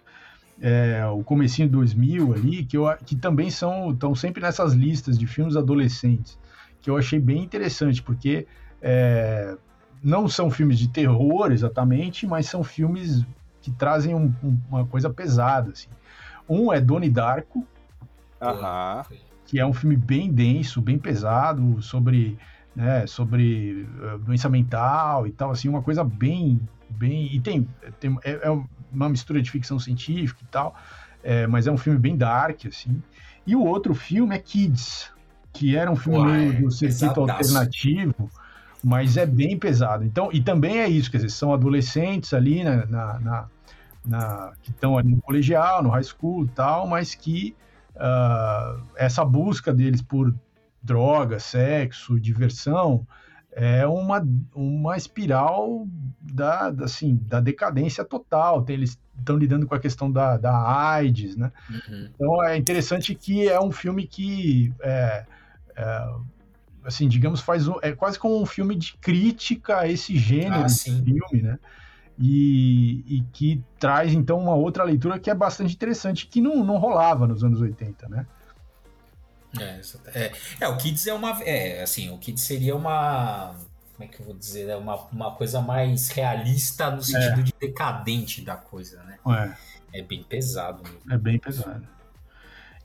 é, o comecinho de 2000 ali, que, eu, que também são estão sempre nessas listas de filmes adolescentes, que eu achei bem interessante, porque é, não são filmes de terror exatamente, mas são filmes que trazem um, um, uma coisa pesada. Assim. Um é Doni Darko, que é um filme bem denso, bem pesado, sobre, né, sobre uh, doença mental e tal, assim, uma coisa bem, bem... E tem, tem é, é uma mistura de ficção científica e tal, é, mas é um filme bem dark, assim. E o outro filme é Kids, que era um filme Ué, meio do circuito alternativo, mas é bem pesado. Então, e também é isso, quer dizer, são adolescentes ali na, na, na, na que estão ali no colegial, no high school e tal, mas que uh, essa busca deles por droga, sexo, diversão, é uma, uma espiral da, da, assim, da decadência total. Tem, eles estão lidando com a questão da, da AIDS, né? Uhum. Então é interessante que é um filme que, é, é, assim, digamos, faz um, é quase como um filme de crítica a esse gênero ah, de filme, né? E, e, que traz então uma outra leitura que é bastante interessante, que não, não rolava nos anos 80, né? É, é, é, o Kids é uma. É, assim, o Kids seria uma. Como é que eu vou dizer? É uma, uma coisa mais realista no sentido é. de decadente da coisa, né? É. É bem pesado mesmo. É bem pesado.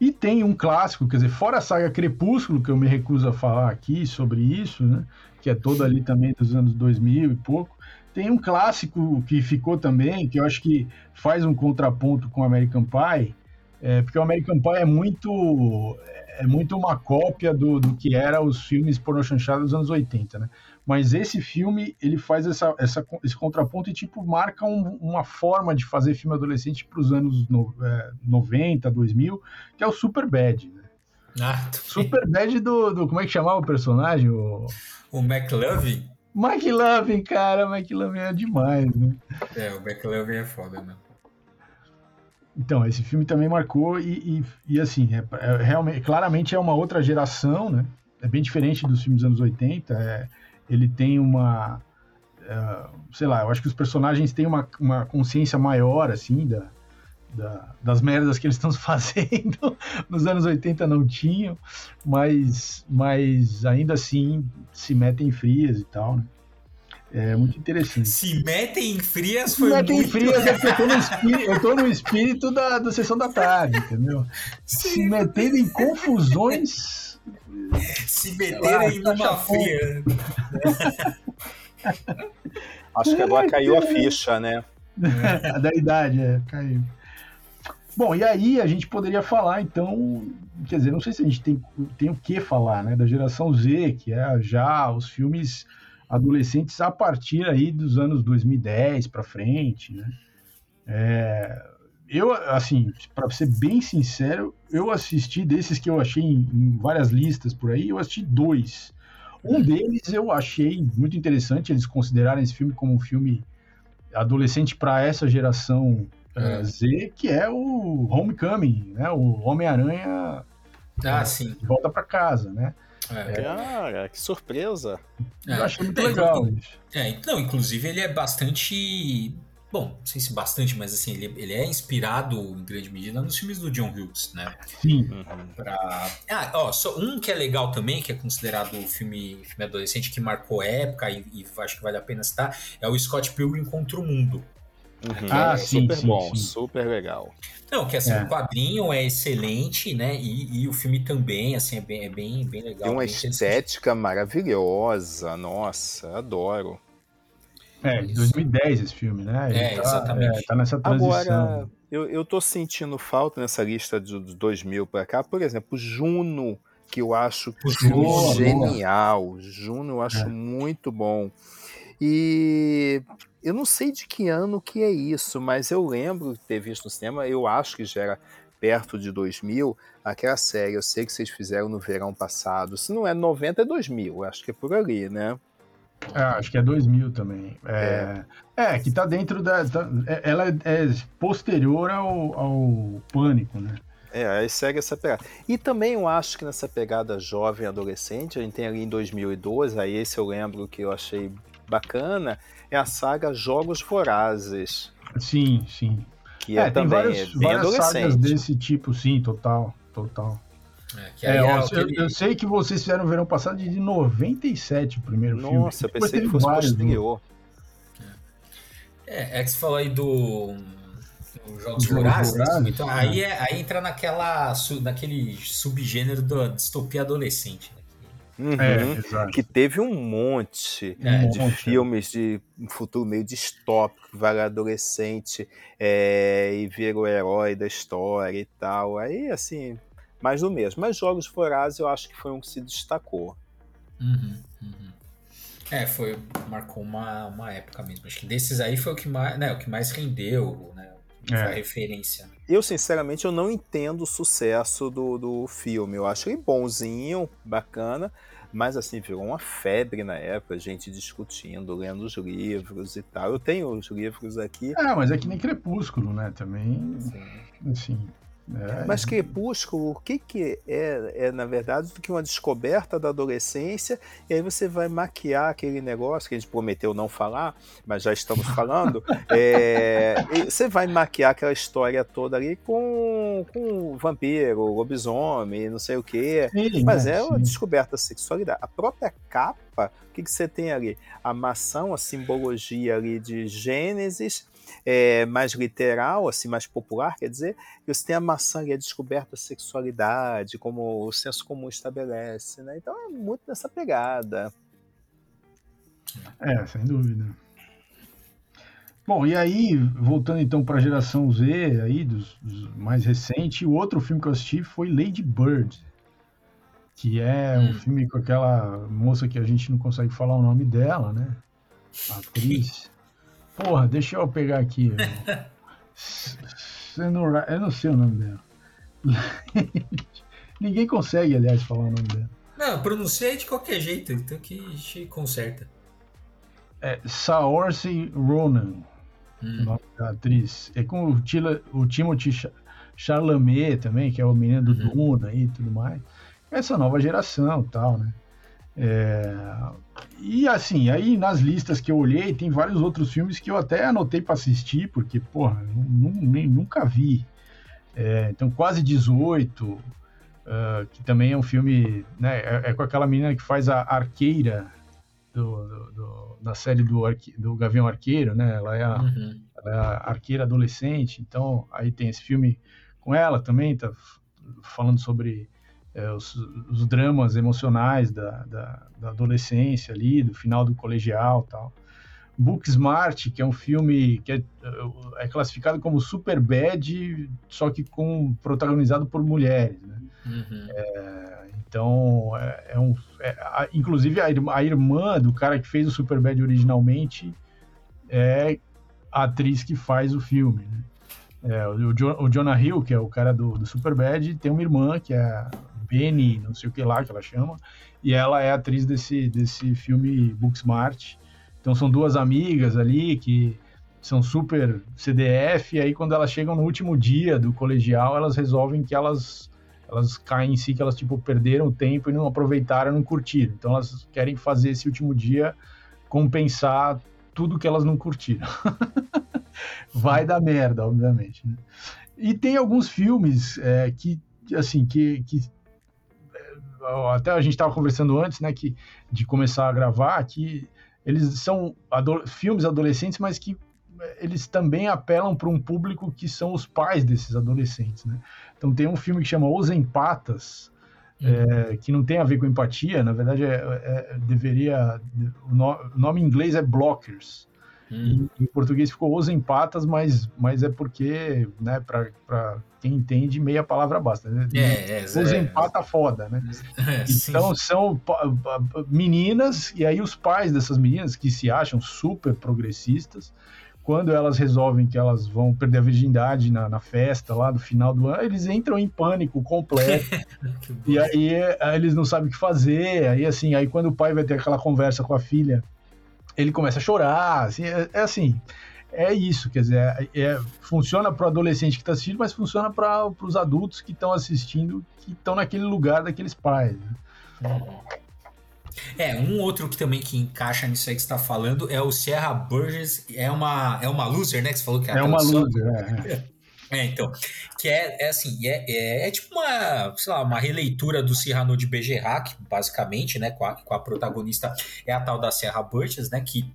E tem um clássico, quer dizer, fora a saga Crepúsculo, que eu me recuso a falar aqui sobre isso, né? Que é todo ali também dos anos 2000 e pouco. Tem um clássico que ficou também, que eu acho que faz um contraponto com American Pie, é, porque o American Pie é muito é muito uma cópia do, do que era os filmes porno chanchada dos anos 80, né? Mas esse filme, ele faz essa, essa, esse contraponto e, tipo, marca um, uma forma de fazer filme adolescente para os anos no, é, 90, 2000, que é o Super Bad, né? Ah, Super Bad do, do... Como é que chamava o personagem? O, o McLovin? McLovin, cara, McLovin é demais, né? É, o McLovin é foda, né? Então, esse filme também marcou e, e, e assim, é, é, realmente, claramente é uma outra geração, né? É bem diferente dos filmes dos anos 80. É, ele tem uma. Uh, sei lá, eu acho que os personagens têm uma, uma consciência maior, assim, da, da, das merdas que eles estão fazendo. Nos anos 80 não tinham, mas, mas ainda assim se metem frias e tal, né? É muito interessante. Se metem em frias foi Se metem muito... em frias é porque eu tô no espírito, eu tô no espírito da, da sessão da tarde, entendeu? Sim. Se metendo em confusões... Se meterem em uma fria. Acho que agora caiu a ficha, né? É, da idade, é, caiu. Bom, e aí a gente poderia falar, então, quer dizer, não sei se a gente tem, tem o que falar, né, da geração Z, que é já os filmes adolescentes a partir aí dos anos 2010 para frente, né? É, eu, assim, para ser bem sincero, eu assisti desses que eu achei em, em, várias listas por aí, eu assisti dois. Um deles eu achei muito interessante eles considerarem esse filme como um filme adolescente para essa geração é. Z, que é o Homecoming, né? O Homem-Aranha ah, sim. volta para casa, né? É. Cara, que surpresa! Eu é. achei muito legal isso. É, então, inclusive ele é bastante Bom, não sei se bastante, mas assim, ele, ele é inspirado em grande medida nos filmes do John Hughes, né? Sim. Uhum. Pra... Ah, ó, só um que é legal também, que é considerado filme, filme adolescente que marcou época e, e acho que vale a pena citar, é o Scott Pilgrim contra o Mundo. Uhum. Ah, é sim, super sim, bom, sim. super legal. Não, que assim, é. o quadrinho é excelente, né? E, e, o filme também, assim, é bem, é bem, bem legal. Tem uma estética maravilhosa, nossa, adoro. É, de 2010 esse filme, né? Ele é, tá, exatamente. É, tá nessa transição. Agora, eu, eu tô sentindo falta nessa lista de 2000 para cá, por exemplo, Juno, que eu acho Juno, genial. Boa. Juno eu acho é. muito bom. E eu não sei de que ano que é isso, mas eu lembro de ter visto no cinema, eu acho que já era perto de 2000, aquela série, eu sei que vocês fizeram no verão passado, se não é 90 é 2000, acho que é por ali, né? É, acho que é 2000 também. É, é. é que tá dentro da. Tá, é, ela é posterior ao, ao Pânico, né? É, aí segue essa pegada. E também eu acho que nessa pegada jovem adolescente, a gente tem ali em 2012, aí esse eu lembro que eu achei bacana, é a saga Jogos Vorazes. Sim, sim. Que é, é também vários, é bem várias sagas desse tipo, sim, total, total. É, é, ó, eu, eu, sei que vocês fizeram no verão passado de 97 o primeiro Nossa, filme. Nossa, eu pensei que fosse posterior. É, é que você falou aí do Jogos Vorazes, né? então aí, é, aí entra naquela, naquele subgênero da distopia adolescente. Uhum, é, que teve um monte é, de monte. filmes de um futuro meio distópico, vai adolescente é, e vira o herói da história e tal. Aí, assim, mais do mesmo. Mas Jogos Vorazes eu acho que foi um que se destacou. Uhum, uhum. É, foi, marcou uma, uma época mesmo. Acho que desses aí foi o que mais, né, o que mais rendeu, né? Foi é. a referência. Eu, sinceramente, eu não entendo o sucesso do, do filme. Eu acho ele bonzinho, bacana, mas assim, virou uma febre na época, gente discutindo, lendo os livros e tal. Eu tenho os livros aqui. Ah, mas é que nem Crepúsculo, né? Também. Sim. Assim, é. Mas Crepúsculo, o que, que é, é, na verdade, do que uma descoberta da adolescência, e aí você vai maquiar aquele negócio que a gente prometeu não falar, mas já estamos falando. é, você vai maquiar aquela história toda ali com, com vampiro, lobisomem, não sei o quê. Sim, mas é, é uma descoberta da sexualidade. A própria capa, o que, que você tem ali? A maçã, a simbologia ali de Gênesis é, mais literal, assim, mais popular, quer dizer, e você tem a maçã e a descoberta da sexualidade, como o senso comum estabelece, né? Então é muito nessa pegada. É, sem dúvida. Bom, e aí, voltando então para a geração Z, aí, dos, dos, mais recentes, o outro filme que eu assisti foi Lady Bird, que é um hum. filme com aquela moça que a gente não consegue falar o nome dela, né? A atriz. Porra, deixa eu pegar aqui. eu não sei o nome dela. Ninguém consegue, aliás, falar o nome dela. Não, pronunciei de qualquer jeito, então que a gente conserta. É Saoirse Ronan, hum. o nome da atriz. É com o, Tila, o Timothy Chalamet também, que é o menino do uhum. Duna e tudo mais. Essa nova geração e tal, né? É, e assim, aí nas listas que eu olhei, tem vários outros filmes que eu até anotei para assistir, porque, porra, nem, nunca vi. É, então, quase 18, uh, que também é um filme, né, é, é, com aquela menina que faz a arqueira do, do, do, da série do, arque, do Gavião Arqueiro, né? Ela é, a, uhum. ela é a arqueira adolescente, então aí tem esse filme com ela também, tá falando sobre é, os, os, dramas emocionais da, da, da, adolescência ali, do final do colegial tal. Book Smart, que é um filme que é, é classificado como super bad, só que com protagonizado por mulheres, né? Uhum. É, então, é, é um, é, a, inclusive a, a, irmã do cara que fez o super bad originalmente é a atriz que faz o filme, né? É, o, o, Jonah Hill, que é o cara do, do Superbad, tem uma irmã que é Penny, não sei o que lá que ela chama, e ela é atriz desse, desse filme Booksmart. Então são duas amigas ali que são super CDF, e aí quando elas chegam no último dia do colegial, elas resolvem que elas elas caem em si que elas tipo perderam tempo e não aproveitaram, não curtiram. Então elas querem fazer esse último dia compensar tudo que elas não curtiram. Vai dar merda, obviamente. Né? E tem alguns filmes é, que, assim, que, que é, até a gente estava conversando antes, né, que de começar a gravar, que eles são ado filmes adolescentes, mas que é, eles também apelam para um público que são os pais desses adolescentes, né? Então tem um filme que chama Os Empatas, uhum. é, que não tem a ver com empatia, na verdade é, é, deveria o, no, o, nome em inglês é Blockers, Hum. Em, em, português ficou os empatas, mas, mas é porque, né, para quem entende, meia palavra basta. Né? É, é, os é, empata foda, né? É, então são meninas, e aí os pais dessas meninas que se acham super progressistas, quando elas resolvem que elas vão perder a virgindade na, na festa lá do final do ano, eles entram em pânico completo. e aí, aí eles não sabem o que fazer. Aí assim, aí quando o pai vai ter aquela conversa com a filha ele começa a chorar, assim, é, é assim, é isso, quer dizer, é, é funciona para o adolescente que está assistindo, mas funciona para os adultos que estão assistindo, que estão naquele lugar daqueles pais. Né? É, um outro que também que encaixa nisso aí que você está falando é o Sierra Burgess, é uma, é uma loser, né, que você falou que é, é uma loser, é. É, então, que é, é assim, é, é, é, tipo uma, sei lá, uma releitura do Cyrano de Bergerac, basicamente, né, com a, com a protagonista é a tal da Serra Burgess, né, que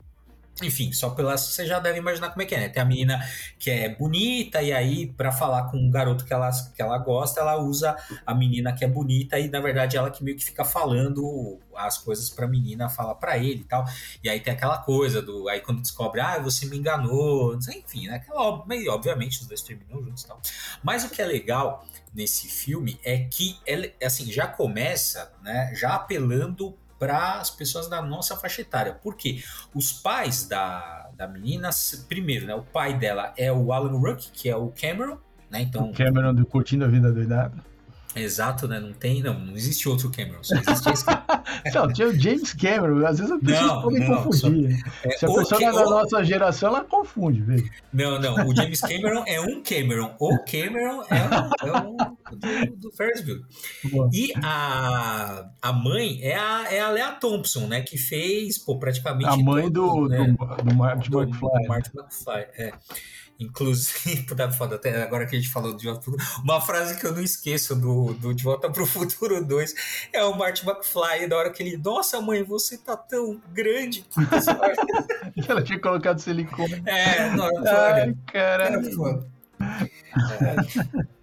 enfim, só pela você já deve imaginar como é que é, né? Tem a menina que é bonita e aí para falar com um garoto que ela, que ela gosta, ela usa a menina que é bonita e na verdade ela que meio que fica falando as coisas pra menina falar para ele e tal. E aí tem aquela coisa do aí quando descobre, ah, você me enganou, enfim, né? Aquela, obviamente os dois terminam juntos e tal. Mas o que é legal nesse filme é que ele, assim, já começa, né, já apelando para as pessoas da nossa faixa etária. Porque os pais da, da menina, primeiro, né, o pai dela é o Alan Ruck, que é o Cameron, né? Então, o Cameron do Curtindo a Vida Doidada. Exato, né? Não tem, não, não existe outro Cameron, só existe esse. não, tinha o James Cameron, às vezes as pessoas não, podem não, confundir. Só, é, Se a pessoa que, é da nossa geração, ela confunde, velho. Não, não, o James Cameron é um Cameron, o Cameron é um, é um do, do Ferris E a, a mãe é a, é a Lea Thompson, né? Que fez, pô, praticamente. A mãe do, né, do, do, Martin do, McFly. Do Martin McFly, é. Inclusive, puta foda, até agora que a gente falou de Volta pro Futuro, uma frase que eu não esqueço do, do De Volta pro Futuro 2 é o Martin McFly, da hora que ele, nossa mãe, você tá tão grande. Ela tinha colocado silicone. É, não, Ai, caralho. É.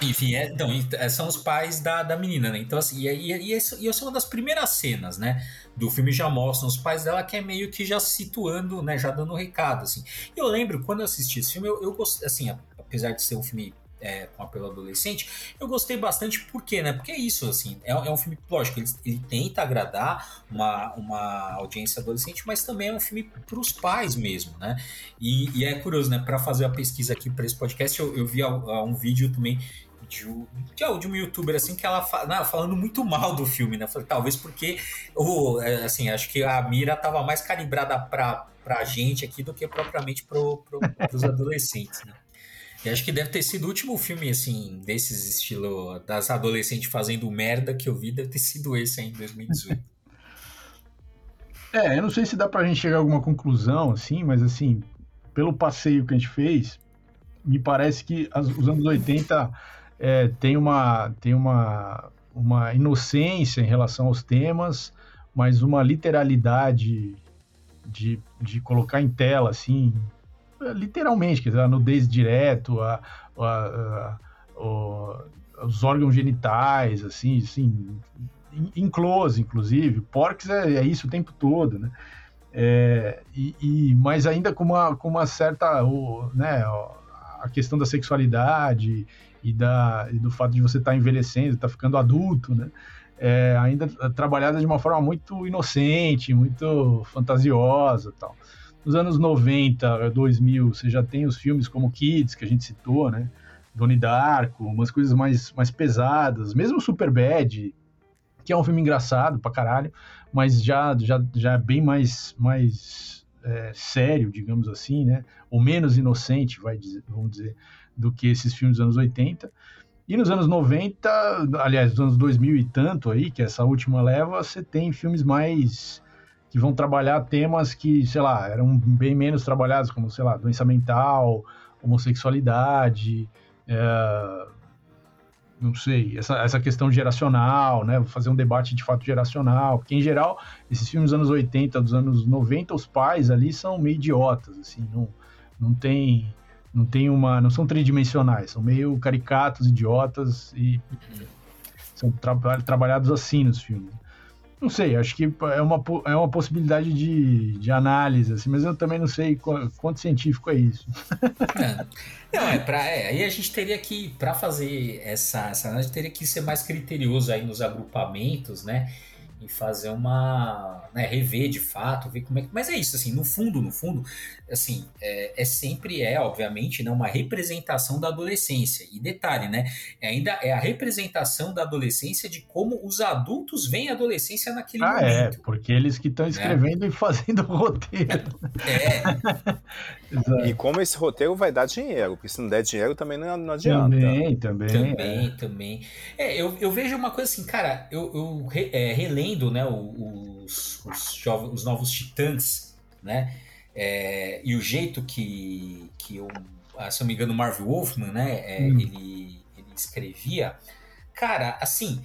Enfim, é, então, é, são os pais da, da menina, né? Então, assim, e, e, e, e essa é uma das primeiras cenas, né? Do filme já mostram os pais dela que é meio que já situando, né? Já dando um recado, assim. Eu lembro, quando eu assisti esse filme, eu, eu gostei, assim, apesar de ser um filme é, com apelo adolescente, eu gostei bastante, por quê, né? Porque é isso, assim, é, é um filme, lógico, ele, ele, tenta agradar uma, uma audiência adolescente, mas também é um filme para os pais mesmo, né? E, e, é curioso, né? Para fazer a pesquisa aqui para esse podcast, eu, eu vi a, a um vídeo também de, de, de uma youtuber assim que ela não, falando muito mal do filme, né? Talvez porque o, é, assim, acho que a mira tava mais calibrada para pra gente aqui do que propriamente pro, pro, pros adolescentes, né? E acho que deve ter sido o último filme, assim, desses estilo das adolescentes fazendo merda que eu vi, deve ter sido esse aí em 2018. É, eu não sei se dá pra gente chegar a alguma conclusão, assim, mas assim, pelo passeio que a gente fez, me parece que as, os anos 80 é, tem, uma, tem uma, uma inocência em relação aos temas, mas uma literalidade de, de colocar em tela, assim, literalmente, quer dizer, a nudez direto, a, a, a, os órgãos genitais, assim, assim, em close, inclusive. Porcs é, é, isso o tempo todo, né? É, e, e, mas ainda com uma, com uma certa, o, né, a questão da sexualidade e, da, e do fato de você estar tá envelhecendo, estar tá ficando adulto, né? É, ainda trabalhada de uma forma muito inocente, muito fantasiosa tal. Nos anos 90, 2000, você já tem os filmes como Kids, que a gente citou, né? Donnie Darko, umas coisas mais, mais pesadas, mesmo Superbad, que é um filme engraçado pra caralho, mas já, já, já é bem mais, mais é, sério, digamos assim, né? Ou menos inocente, vai dizer, vamos dizer, do que esses filmes dos anos 80. E nos anos 90, aliás, nos anos 2000 e tanto aí, que é essa última leva, você tem filmes mais que vão trabalhar temas que, sei lá, eram bem menos trabalhados, como, sei lá, doença mental, homossexualidade, é, não sei, essa, essa questão geracional, né? Fazer um debate de fato geracional, porque em geral, esses filmes dos anos 80, dos anos 90, os pais ali são meio idiotas, assim, não, não tem não tem uma, não são tridimensionais, são meio caricatos, idiotas e são tra trabalhados assim nos filmes. Não sei, acho que é uma, é uma possibilidade de, de análise, assim, mas eu também não sei quanto científico é isso. É. Não, é para é, aí a gente teria que, para fazer essa, essa análise, teria que ser mais criterioso aí nos agrupamentos, né? E fazer uma. Né, rever de fato, ver como é que. Mas é isso, assim, no fundo, no fundo, assim, é, é sempre é, obviamente, né, uma representação da adolescência. E detalhe, né? É ainda é a representação da adolescência de como os adultos veem a adolescência naquele ah, é, momento. É, porque eles que estão né? escrevendo é. e fazendo o roteiro. É. e como esse roteiro vai dar dinheiro, porque se não der dinheiro também não, não adianta. Também, também. Também, é. também. É, eu, eu vejo uma coisa assim, cara, eu, eu é, relendo né, os, os, jovens, os novos titãs, né? É, e o jeito que, que eu, ah, se eu não me engano, o Marvel Wolfman, né? É, hum. ele, ele escrevia. Cara, assim,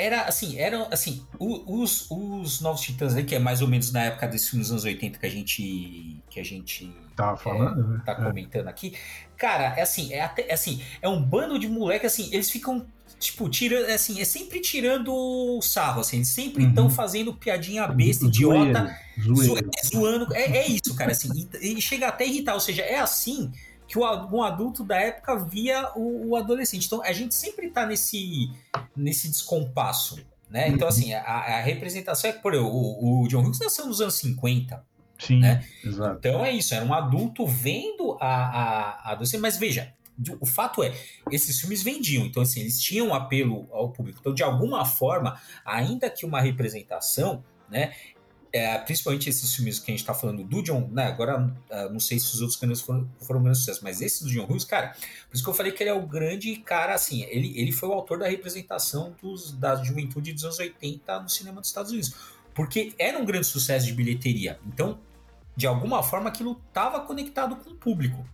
era assim, eram assim, os, os Novos Titãs aí, que é mais ou menos na época desses filmes dos anos 80 que a gente que a gente tá falando, é, né? tá é. comentando aqui. Cara, é assim, é até é assim, é um bando de moleque assim, eles ficam tipo, tirando, é assim, é sempre tirando sarro, assim, sempre estão uhum. fazendo piadinha besta, idiota, zoeiro. zoando. É, é isso, cara, assim, e, e, chega até a irritar, ou seja, é assim que o, um adulto da época via o, o adolescente. Então, a gente sempre tá nesse, nesse descompasso, né? Então, uhum. assim, a, a representação é, por exemplo, o, o John Hughes nasceu nos anos 50, Sim, né? Então é isso, era um adulto vendo a, a, a adolescente, mas veja, o fato é, esses filmes vendiam, então assim, eles tinham um apelo ao público. Então, de alguma forma, ainda que uma representação, né, é, principalmente esses filmes que a gente está falando do John, né, agora uh, não sei se os outros canos foram, foram menos sucesso, mas esse do John Hughes, cara, por isso que eu falei que ele é o grande cara, assim, ele, ele foi o autor da representação dos, da juventude dos anos 80 no cinema dos Estados Unidos, porque era um grande sucesso de bilheteria, então, de alguma forma, aquilo estava conectado com o público,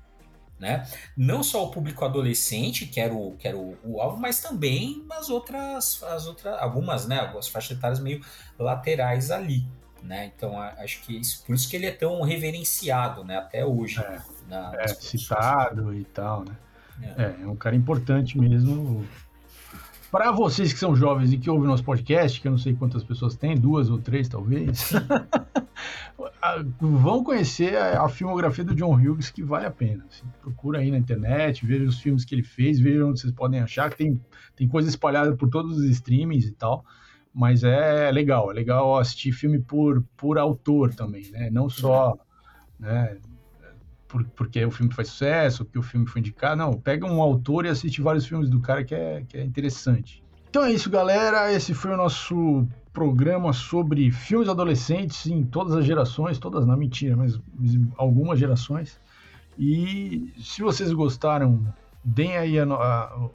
né? Não só o público adolescente, que era o, que era o, o alvo, mas também as outras, as outras, algumas, né, algumas faixas etárias meio laterais ali, né? Então acho que isso, por isso que ele é tão reverenciado, né, até hoje. É, na, é citado e tal, né? É. é, é um cara importante mesmo. Para vocês que são jovens e que ouvem nosso podcast, que eu não sei quantas pessoas tem, duas ou três talvez, vão conhecer a, filmografia do John Hughes, que vale a pena. Assim, procura aí na internet, veja os filmes que ele fez, veja onde vocês podem achar, que tem, tem coisa espalhada por todos os streamings e tal. Mas é legal, é legal assistir filme por, por autor também, né? Não só né, por, porque o filme faz sucesso, porque o filme foi indicado. Não, pega um autor e assiste vários filmes do cara que é, que é interessante. Então é isso, galera. Esse foi o nosso programa sobre filmes adolescentes em todas as gerações, todas não, mentira, mas algumas gerações. E se vocês gostaram, deem aí a, a,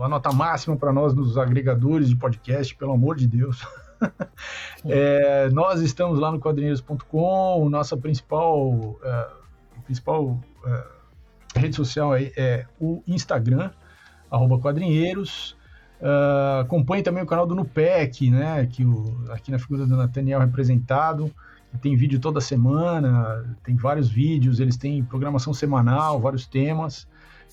a nota máxima para nós nos agregadores de podcast, pelo amor de Deus. é, nós estamos lá no quadrinheiros.com, nossa principal, uh, principal uh, rede social é, é, o Instagram, arroba quadrinheiros. Uh, acompanhe também o canal do Nupec, né, que o, aqui na figura do Nathaniel representado, tem vídeo toda semana, tem vários vídeos, eles têm programação semanal, vários temas.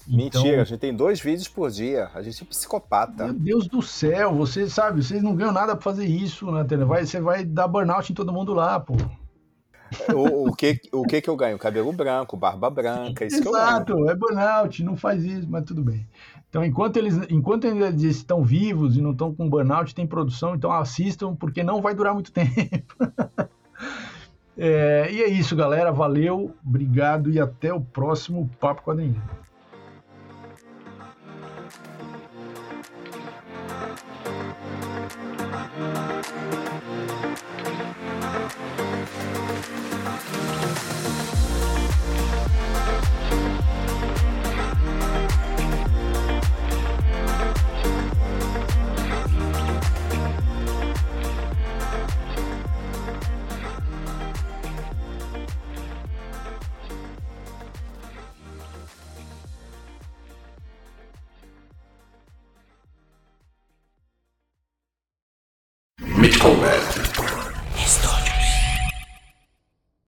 Mentira, então, a gente tem dois vídeos por dia. A gente é psicopata. Meu Deus do céu, você sabe, vocês não ganham nada pra fazer isso, né, vai, Você vai dar burnout em todo mundo lá, pô. O, o, que, o que que eu ganho? Cabelo branco, barba branca, isso Exato, é burnout, não faz isso, mas tudo bem. Então, enquanto eles, enquanto eles estão vivos e não estão com burnout, tem produção, então assistam, porque não vai durar muito tempo. é, e é isso, galera. Valeu, obrigado e até o próximo Papo Quadrinho.